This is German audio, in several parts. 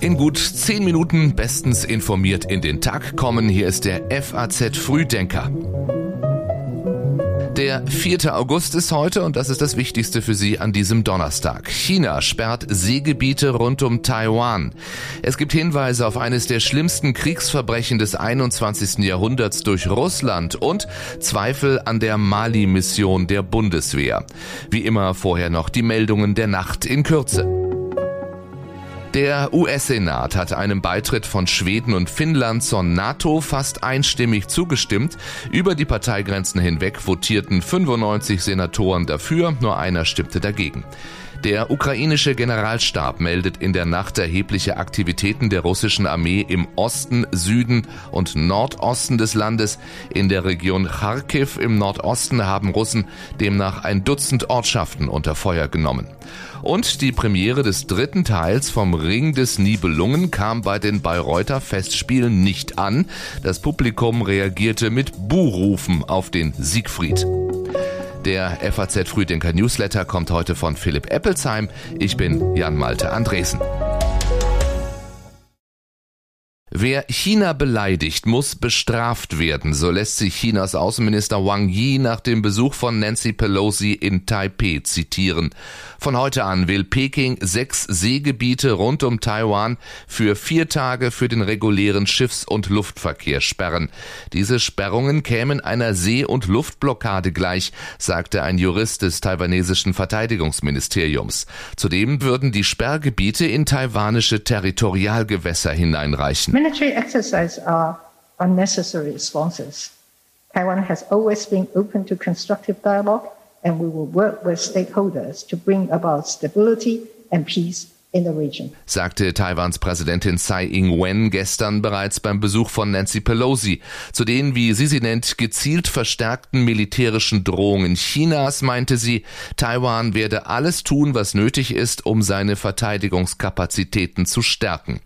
In gut zehn Minuten bestens informiert in den Tag kommen. Hier ist der FAZ Frühdenker. Der 4. August ist heute und das ist das Wichtigste für Sie an diesem Donnerstag. China sperrt Seegebiete rund um Taiwan. Es gibt Hinweise auf eines der schlimmsten Kriegsverbrechen des 21. Jahrhunderts durch Russland und Zweifel an der Mali-Mission der Bundeswehr. Wie immer vorher noch die Meldungen der Nacht in Kürze. Der US-Senat hat einem Beitritt von Schweden und Finnland zur NATO fast einstimmig zugestimmt. Über die Parteigrenzen hinweg votierten 95 Senatoren dafür, nur einer stimmte dagegen. Der ukrainische Generalstab meldet in der Nacht erhebliche Aktivitäten der russischen Armee im Osten, Süden und Nordosten des Landes. In der Region Kharkiv im Nordosten haben Russen demnach ein Dutzend Ortschaften unter Feuer genommen. Und die Premiere des dritten Teils vom Ring des Nibelungen kam bei den Bayreuther Festspielen nicht an. Das Publikum reagierte mit Buhrufen auf den Siegfried. Der FAZ Frühdenker Newsletter kommt heute von Philipp Eppelsheim. Ich bin Jan Malte Andresen. Wer China beleidigt, muss bestraft werden, so lässt sich Chinas Außenminister Wang Yi nach dem Besuch von Nancy Pelosi in Taipei zitieren. Von heute an will Peking sechs Seegebiete rund um Taiwan für vier Tage für den regulären Schiffs- und Luftverkehr sperren. Diese Sperrungen kämen einer See- und Luftblockade gleich, sagte ein Jurist des taiwanesischen Verteidigungsministeriums. Zudem würden die Sperrgebiete in taiwanische Territorialgewässer hineinreichen. Military exercises are unnecessary responses. Taiwan has always been open to constructive dialogue, and we will work with stakeholders to bring about stability and peace sagte Taiwans Präsidentin Tsai Ing-wen gestern bereits beim Besuch von Nancy Pelosi. Zu den, wie sie sie nennt, gezielt verstärkten militärischen Drohungen Chinas meinte sie, Taiwan werde alles tun, was nötig ist, um seine Verteidigungskapazitäten zu stärken.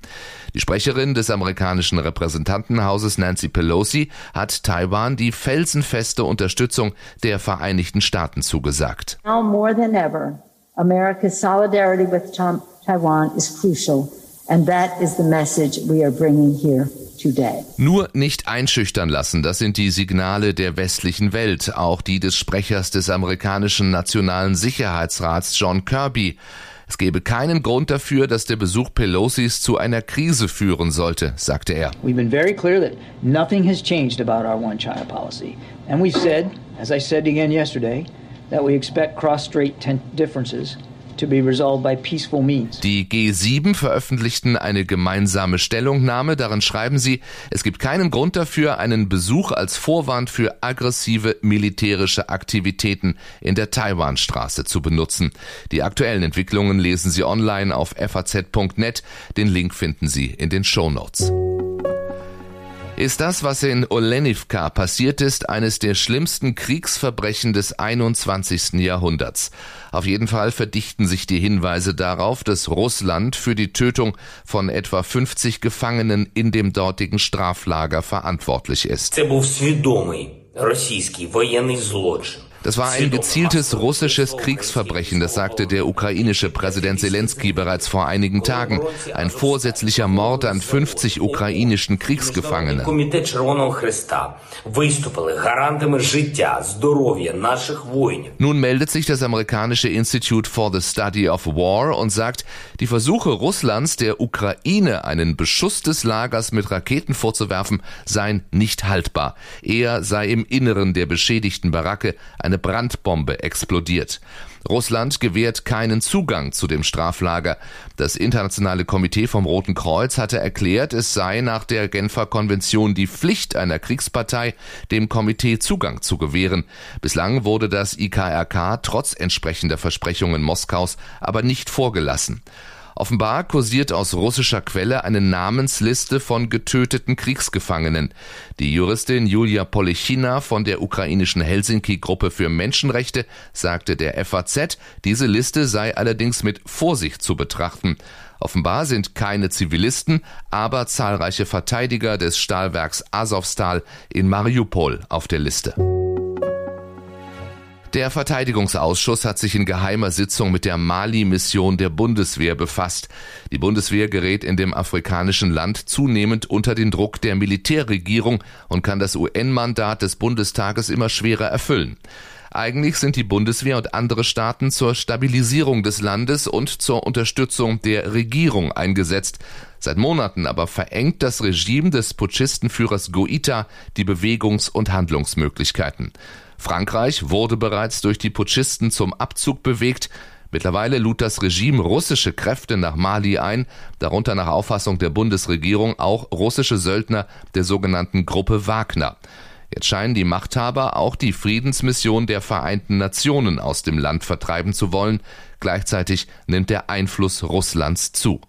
Die Sprecherin des amerikanischen Repräsentantenhauses Nancy Pelosi hat Taiwan die felsenfeste Unterstützung der Vereinigten Staaten zugesagt. Now more than ever, America's solidarity with Taiwan is crucial, and that is the message we are bringing here. Today. Nur nicht einschüchtern lassen, das sind die Signale der westlichen Welt, auch die des Sprechers des amerikanischen Nationalen Sicherheitsrats John Kirby. Es gebe keinen Grund dafür, dass der Besuch Pelosis zu einer Krise führen sollte, sagte er. We've been very clear that nothing has changed about our one China policy. And we've said, as I said again yesterday, that we expect cross-strait differences die G7 veröffentlichten eine gemeinsame Stellungnahme. Darin schreiben sie, es gibt keinen Grund dafür, einen Besuch als Vorwand für aggressive militärische Aktivitäten in der Taiwanstraße zu benutzen. Die aktuellen Entwicklungen lesen Sie online auf faz.net. Den Link finden Sie in den Show Notes ist das, was in Olenivka passiert ist, eines der schlimmsten Kriegsverbrechen des 21. Jahrhunderts. Auf jeden Fall verdichten sich die Hinweise darauf, dass Russland für die Tötung von etwa 50 Gefangenen in dem dortigen Straflager verantwortlich ist. Das war ein das war ein gezieltes russisches Kriegsverbrechen, das sagte der ukrainische Präsident Zelensky bereits vor einigen Tagen. Ein vorsätzlicher Mord an 50 ukrainischen Kriegsgefangenen. Nun meldet sich das amerikanische Institute for the Study of War und sagt, die Versuche Russlands, der Ukraine einen Beschuss des Lagers mit Raketen vorzuwerfen, seien nicht haltbar. Er sei im Inneren der beschädigten Baracke eine Brandbombe explodiert. Russland gewährt keinen Zugang zu dem Straflager. Das Internationale Komitee vom Roten Kreuz hatte erklärt, es sei nach der Genfer Konvention die Pflicht einer Kriegspartei, dem Komitee Zugang zu gewähren. Bislang wurde das IKRK trotz entsprechender Versprechungen Moskaus aber nicht vorgelassen. Offenbar kursiert aus russischer Quelle eine Namensliste von getöteten Kriegsgefangenen. Die Juristin Julia Polichina von der ukrainischen Helsinki-Gruppe für Menschenrechte sagte der FAZ, diese Liste sei allerdings mit Vorsicht zu betrachten. Offenbar sind keine Zivilisten, aber zahlreiche Verteidiger des Stahlwerks Azovstal in Mariupol auf der Liste. Der Verteidigungsausschuss hat sich in geheimer Sitzung mit der Mali-Mission der Bundeswehr befasst. Die Bundeswehr gerät in dem afrikanischen Land zunehmend unter den Druck der Militärregierung und kann das UN-Mandat des Bundestages immer schwerer erfüllen. Eigentlich sind die Bundeswehr und andere Staaten zur Stabilisierung des Landes und zur Unterstützung der Regierung eingesetzt. Seit Monaten aber verengt das Regime des Putschistenführers Goita die Bewegungs- und Handlungsmöglichkeiten. Frankreich wurde bereits durch die Putschisten zum Abzug bewegt. Mittlerweile lud das Regime russische Kräfte nach Mali ein, darunter nach Auffassung der Bundesregierung auch russische Söldner der sogenannten Gruppe Wagner. Jetzt scheinen die Machthaber auch die Friedensmission der Vereinten Nationen aus dem Land vertreiben zu wollen. Gleichzeitig nimmt der Einfluss Russlands zu.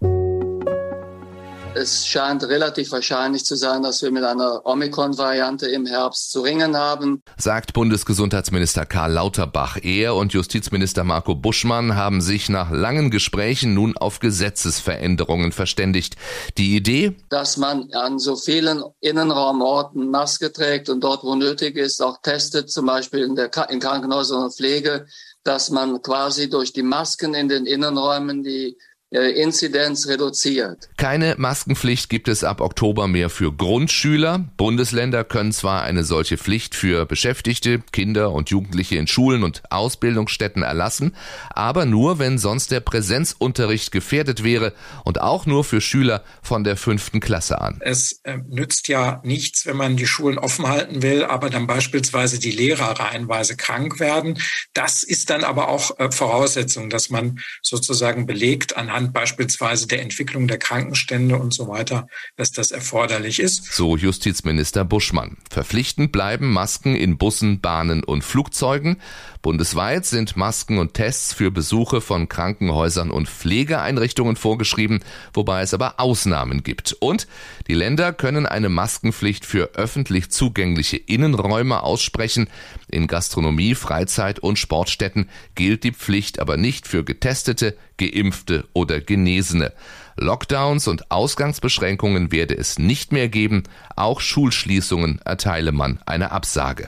Es scheint relativ wahrscheinlich zu sein, dass wir mit einer Omikron-Variante im Herbst zu ringen haben. Sagt Bundesgesundheitsminister Karl Lauterbach. Er und Justizminister Marco Buschmann haben sich nach langen Gesprächen nun auf Gesetzesveränderungen verständigt. Die Idee? Dass man an so vielen Innenraumorten Maske trägt und dort, wo nötig ist, auch testet, zum Beispiel in, der, in Krankenhäusern und Pflege, dass man quasi durch die Masken in den Innenräumen die Inzidenz reduziert. Keine Maskenpflicht gibt es ab Oktober mehr für Grundschüler. Bundesländer können zwar eine solche Pflicht für Beschäftigte, Kinder und Jugendliche in Schulen und Ausbildungsstätten erlassen, aber nur, wenn sonst der Präsenzunterricht gefährdet wäre und auch nur für Schüler von der fünften Klasse an. Es äh, nützt ja nichts, wenn man die Schulen offen halten will, aber dann beispielsweise die Lehrer reihenweise krank werden. Das ist dann aber auch äh, Voraussetzung, dass man sozusagen belegt anhand anhand beispielsweise der Entwicklung der Krankenstände und so weiter, dass das erforderlich ist. So Justizminister Buschmann. Verpflichtend bleiben Masken in Bussen, Bahnen und Flugzeugen. Bundesweit sind Masken und Tests für Besuche von Krankenhäusern und Pflegeeinrichtungen vorgeschrieben, wobei es aber Ausnahmen gibt. Und die Länder können eine Maskenpflicht für öffentlich zugängliche Innenräume aussprechen. In Gastronomie, Freizeit und Sportstätten gilt die Pflicht aber nicht für Getestete, Geimpfte oder Genesene. Lockdowns und Ausgangsbeschränkungen werde es nicht mehr geben. Auch Schulschließungen erteile man eine Absage.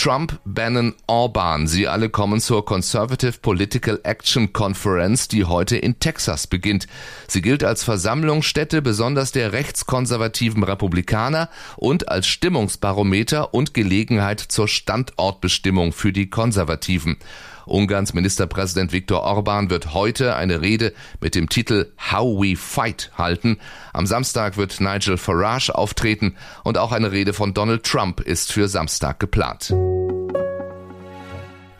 Trump, Bannon, Orban, sie alle kommen zur Conservative Political Action Conference, die heute in Texas beginnt. Sie gilt als Versammlungsstätte besonders der rechtskonservativen Republikaner und als Stimmungsbarometer und Gelegenheit zur Standortbestimmung für die Konservativen. Ungarns Ministerpräsident Viktor Orban wird heute eine Rede mit dem Titel How We Fight halten. Am Samstag wird Nigel Farage auftreten und auch eine Rede von Donald Trump ist für Samstag geplant.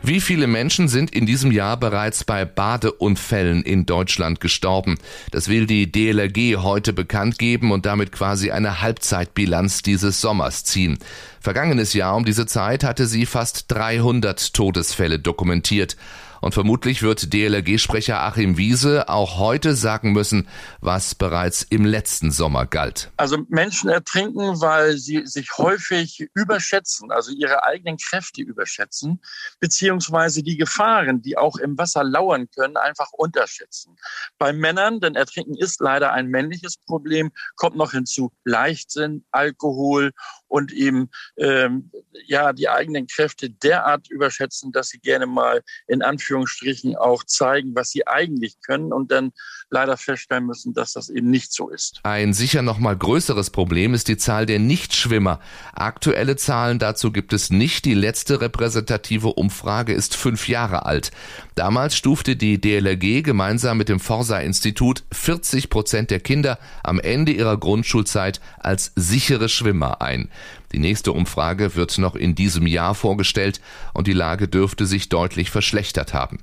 Wie viele Menschen sind in diesem Jahr bereits bei Badeunfällen in Deutschland gestorben? Das will die DLRG heute bekannt geben und damit quasi eine Halbzeitbilanz dieses Sommers ziehen. Vergangenes Jahr um diese Zeit hatte sie fast 300 Todesfälle dokumentiert. Und vermutlich wird DLRG-Sprecher Achim Wiese auch heute sagen müssen, was bereits im letzten Sommer galt. Also Menschen ertrinken, weil sie sich häufig überschätzen, also ihre eigenen Kräfte überschätzen, beziehungsweise die Gefahren, die auch im Wasser lauern können, einfach unterschätzen. Bei Männern, denn Ertrinken ist leider ein männliches Problem, kommt noch hinzu Leichtsinn, Alkohol und eben ähm, ja die eigenen Kräfte derart überschätzen, dass sie gerne mal in Anführungsstrichen auch zeigen, was sie eigentlich können und dann leider feststellen müssen, dass das eben nicht so ist. Ein sicher noch mal größeres Problem ist die Zahl der Nichtschwimmer. Aktuelle Zahlen dazu gibt es nicht. Die letzte repräsentative Umfrage ist fünf Jahre alt. Damals stufte die DLRG gemeinsam mit dem Forsa-Institut 40 Prozent der Kinder am Ende ihrer Grundschulzeit als sichere Schwimmer ein. Die nächste Umfrage wird noch in diesem Jahr vorgestellt und die Lage dürfte sich deutlich verschlechtert haben.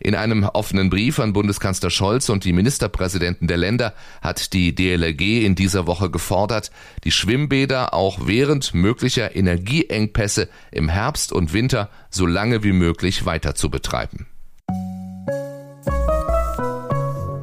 In einem offenen Brief an Bundeskanzler Scholz und die Ministerpräsidenten der Länder hat die DLRG in dieser Woche gefordert, die Schwimmbäder auch während möglicher Energieengpässe im Herbst und Winter so lange wie möglich weiter zu betreiben.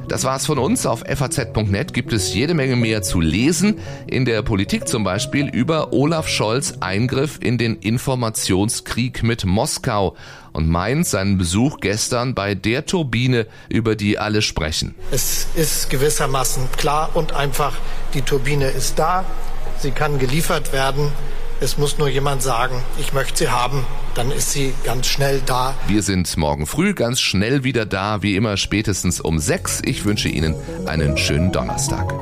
Das war's von uns. Auf faz.net gibt es jede Menge mehr zu lesen. In der Politik zum Beispiel über Olaf Scholz Eingriff in den Informationskrieg mit Moskau und meint seinen Besuch gestern bei der Turbine, über die alle sprechen. Es ist gewissermaßen klar und einfach, die Turbine ist da, sie kann geliefert werden Es muss nur jemand sagen, ich möchte sie haben, dann ist sie ganz schnell da. Wir sind morgen früh ganz schnell wieder da, wie immer spätestens um sechs. Ich wünsche Ihnen einen schönen Donnerstag.